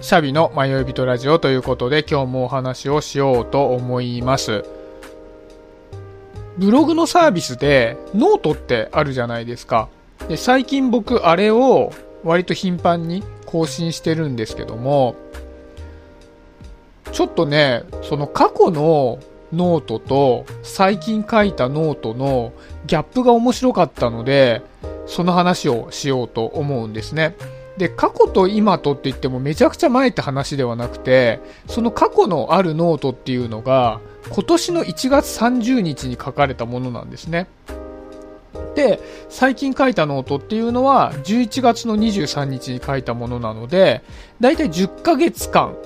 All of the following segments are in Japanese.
シャビの迷い人ラジオということで今日もお話をしようと思います。ブログのサービスでノートってあるじゃないですか。で最近僕あれを割と頻繁に更新してるんですけども、ちょっとね、その過去のノートと最近書いたノートのギャップが面白かったので、その話をしようと思うんですね。で、過去と今とって言ってもめちゃくちゃ前って話ではなくて、その過去のあるノートっていうのが、今年の1月30日に書かれたものなんですね。で、最近書いたノートっていうのは、11月の23日に書いたものなので、だいたい10ヶ月間、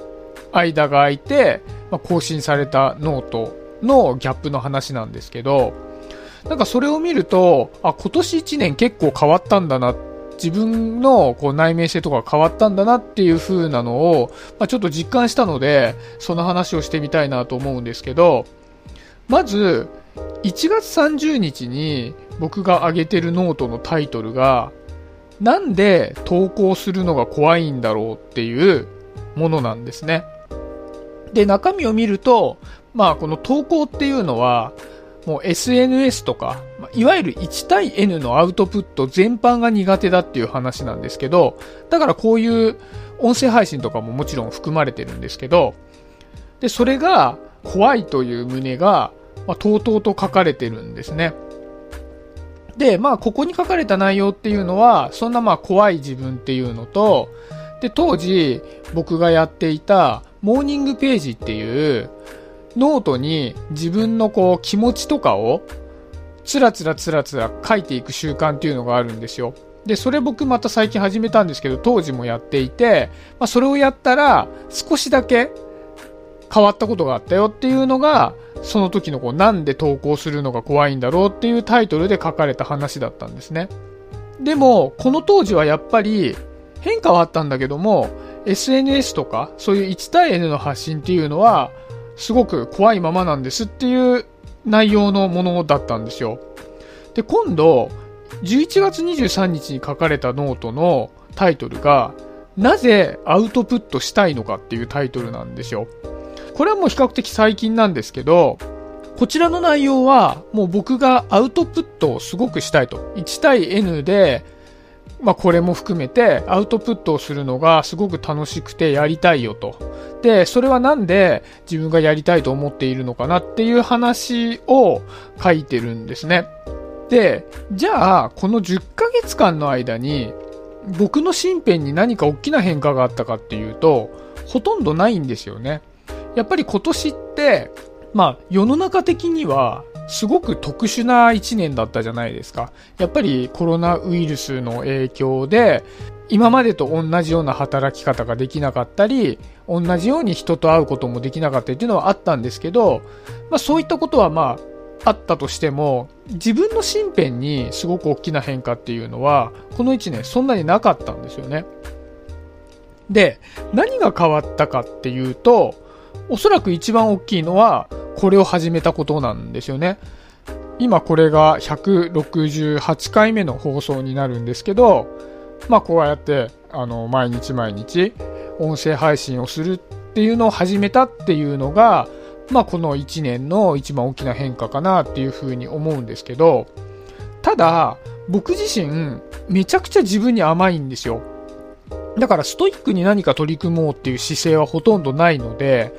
間が空いて、まあ、更新されたノートのギャップの話なんですけど、なんかそれを見ると、あ、今年1年結構変わったんだなって自分のこう内面性とか変わったんだなっていう風なのを、まあ、ちょっと実感したので、その話をしてみたいなと思うんですけど、まず、1月30日に僕が上げてるノートのタイトルが、なんで投稿するのが怖いんだろうっていうものなんですね。で、中身を見ると、まあこの投稿っていうのは、もう SNS とか、いわゆる1対 N のアウトプット全般が苦手だっていう話なんですけど、だからこういう音声配信とかももちろん含まれてるんですけど、で、それが怖いという旨が、まあ、とうとうと書かれてるんですね。で、まあ、ここに書かれた内容っていうのは、そんなまあ怖い自分っていうのと、で、当時僕がやっていたモーニングページっていう、ノートに自分のこう気持ちとかをつらつらつらつら書いていく習慣っていうのがあるんですよ。で、それ僕また最近始めたんですけど、当時もやっていて、まあ、それをやったら少しだけ変わったことがあったよっていうのが、その時のこうなんで投稿するのが怖いんだろうっていうタイトルで書かれた話だったんですね。でも、この当時はやっぱり変化はあったんだけども、SNS とかそういう1対 N の発信っていうのはすごく怖いままなんですっていう内容のものだったんですよ。で、今度、11月23日に書かれたノートのタイトルが、なぜアウトプットしたいのかっていうタイトルなんですよ。これはもう比較的最近なんですけど、こちらの内容はもう僕がアウトプットをすごくしたいと。1対 N でまあ、これも含めてアウトプットをするのがすごく楽しくてやりたいよと。で、それはなんで自分がやりたいと思っているのかなっていう話を書いてるんですね。で、じゃあ、この10ヶ月間の間に僕の身辺に何か大きな変化があったかっていうと、ほとんどないんですよね。やっぱり今年って、まあ世の中的にはすごく特殊な1年だったじゃないですか。やっぱりコロナウイルスの影響で、今までと同じような働き方ができなかったり、同じように人と会うこともできなかったりっていうのはあったんですけど、まあそういったことはまああったとしても、自分の身辺にすごく大きな変化っていうのは、この1年そんなになかったんですよね。で、何が変わったかっていうと、おそらく一番大きいのは、これを始めたことなんですよね。今これが168回目の放送になるんですけど、まあこうやって、あの、毎日毎日音声配信をするっていうのを始めたっていうのが、まあこの1年の一番大きな変化かなっていうふうに思うんですけど、ただ、僕自身、めちゃくちゃ自分に甘いんですよ。だからストイックに何か取り組もうっていう姿勢はほとんどないので、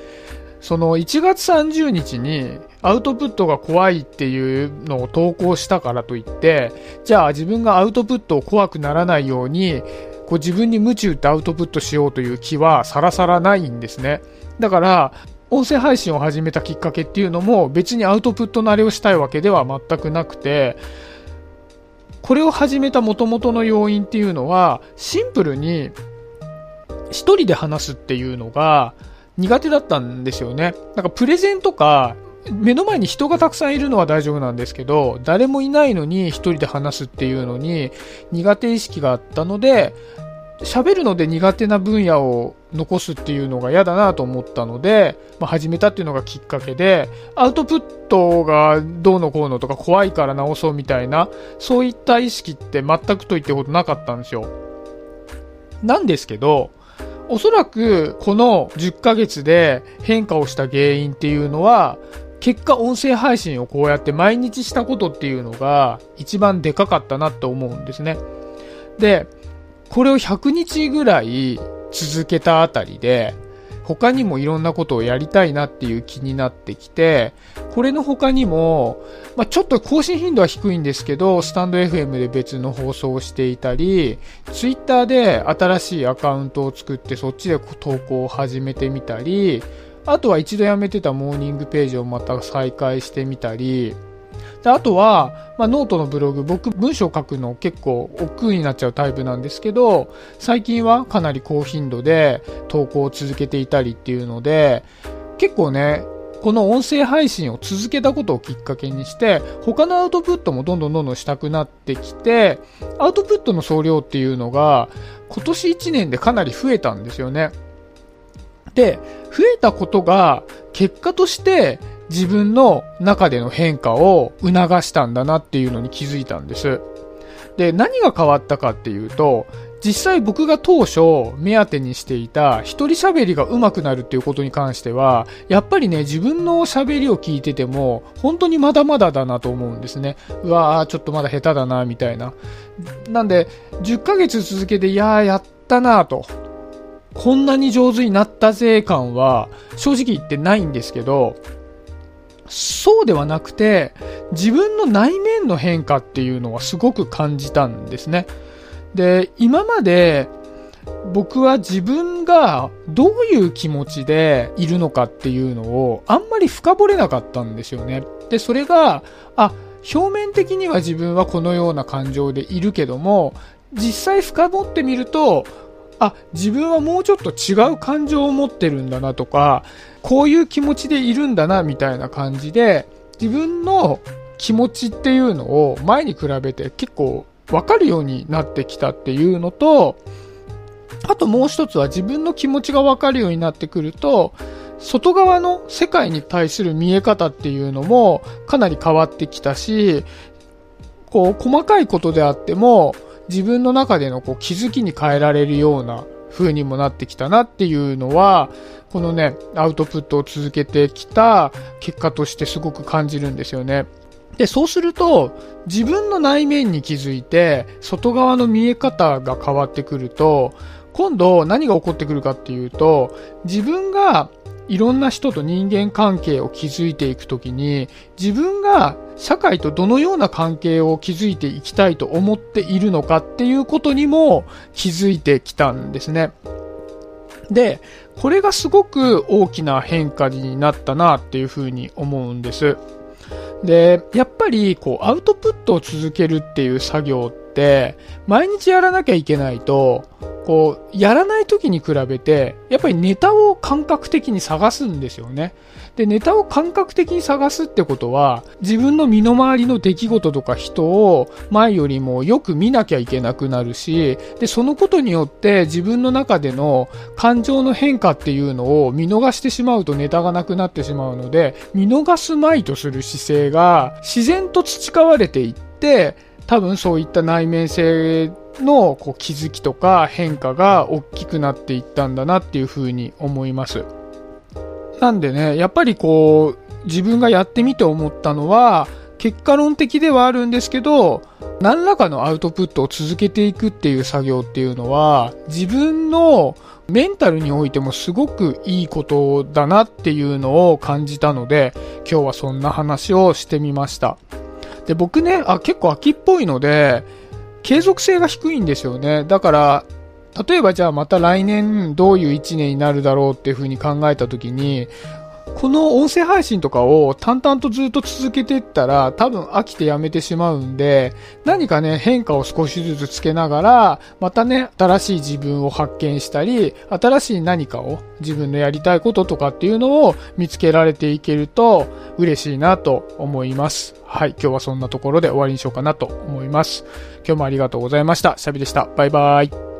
その1月30日にアウトプットが怖いっていうのを投稿したからといって、じゃあ自分がアウトプットを怖くならないように、こう自分に夢中ってアウトプットしようという気はさらさらないんですね。だから、音声配信を始めたきっかけっていうのも別にアウトプット慣れをしたいわけでは全くなくて、これを始めた元々の要因っていうのは、シンプルに一人で話すっていうのが、苦手だったんですよね。なんかプレゼンとか、目の前に人がたくさんいるのは大丈夫なんですけど、誰もいないのに一人で話すっていうのに苦手意識があったので、喋るので苦手な分野を残すっていうのが嫌だなと思ったので、まあ、始めたっていうのがきっかけで、アウトプットがどうのこうのとか怖いから直そうみたいな、そういった意識って全くと言ってことなかったんですよ。なんですけど、おそらくこの10ヶ月で変化をした原因っていうのは、結果音声配信をこうやって毎日したことっていうのが一番でかかったなと思うんですね。で、これを100日ぐらい続けたあたりで、他にもいろんなことをやりたいなっていう気になってきて、これの他にも、まあ、ちょっと更新頻度は低いんですけど、スタンド FM で別の放送をしていたり、ツイッターで新しいアカウントを作ってそっちで投稿を始めてみたり、あとは一度やめてたモーニングページをまた再開してみたり、であとは、まあ、ノートのブログ、僕文章書くの結構億劫になっちゃうタイプなんですけど、最近はかなり高頻度で投稿を続けていたりっていうので、結構ね、この音声配信を続けたことをきっかけにして、他のアウトプットもどんどんどんどんしたくなってきて、アウトプットの総量っていうのが、今年1年でかなり増えたんですよね。で、増えたことが結果として自分の中での変化を促したんだなっていうのに気づいたんです。で、何が変わったかっていうと、実際僕が当初目当てにしていた一人喋りが上手くなるっていうことに関しては、やっぱりね、自分の喋りを聞いてても、本当にまだまだだなと思うんですね。うわー、ちょっとまだ下手だな、みたいな。なんで、10ヶ月続けて、いやー、やったなと。こんなに上手になったぜ感は、正直言ってないんですけど、そうではなくて、自分の内面の変化っていうのはすごく感じたんですね。で、今まで僕は自分がどういう気持ちでいるのかっていうのをあんまり深掘れなかったんですよね。で、それが、あ、表面的には自分はこのような感情でいるけども、実際深掘ってみると、あ、自分はもうちょっと違う感情を持ってるんだなとか、こういう気持ちでいるんだなみたいな感じで、自分の気持ちっていうのを前に比べて結構わかるようになってきたっていうのと、あともう一つは自分の気持ちがわかるようになってくると、外側の世界に対する見え方っていうのもかなり変わってきたし、こう細かいことであっても自分の中でのこう気づきに変えられるような風にもなってきたなっていうのは、このね、アウトプットを続けてきた結果としてすごく感じるんですよね。で、そうすると、自分の内面に気づいて、外側の見え方が変わってくると、今度何が起こってくるかっていうと、自分がいろんな人と人間関係を築いていくときに、自分が社会とどのような関係を築いていきたいと思っているのかっていうことにも気づいてきたんですね。で、これがすごく大きな変化になったなっていうふうに思うんです。で、やっぱりこうアウトプットを続けるっていう作業って、毎日やらなきゃいけないと、こう、やらない時に比べて、やっぱりネタを感覚的に探すんですよね。で、ネタを感覚的に探すってことは、自分の身の回りの出来事とか人を前よりもよく見なきゃいけなくなるし、で、そのことによって自分の中での感情の変化っていうのを見逃してしまうとネタがなくなってしまうので、見逃すまいとする姿勢が自然と培われていって、多分そういった内面性のこう気づきとか変化が大きくなっていったんだなっていうふうに思います。なんでね、やっぱりこう、自分がやってみて思ったのは、結果論的ではあるんですけど、何らかのアウトプットを続けていくっていう作業っていうのは、自分のメンタルにおいてもすごくいいことだなっていうのを感じたので、今日はそんな話をしてみました。で、僕ね、あ、結構秋っぽいので、継続性が低いんですよね。だから、例えばじゃあまた来年どういう一年になるだろうっていうふうに考えた時に、この音声配信とかを淡々とずっと続けていったら多分飽きてやめてしまうんで、何かね、変化を少しずつつけながら、またね、新しい自分を発見したり、新しい何かを自分のやりたいこととかっていうのを見つけられていけると嬉しいなと思います。はい、今日はそんなところで終わりにしようかなと思います。今日もありがとうございました。シャビでした。バイバーイ。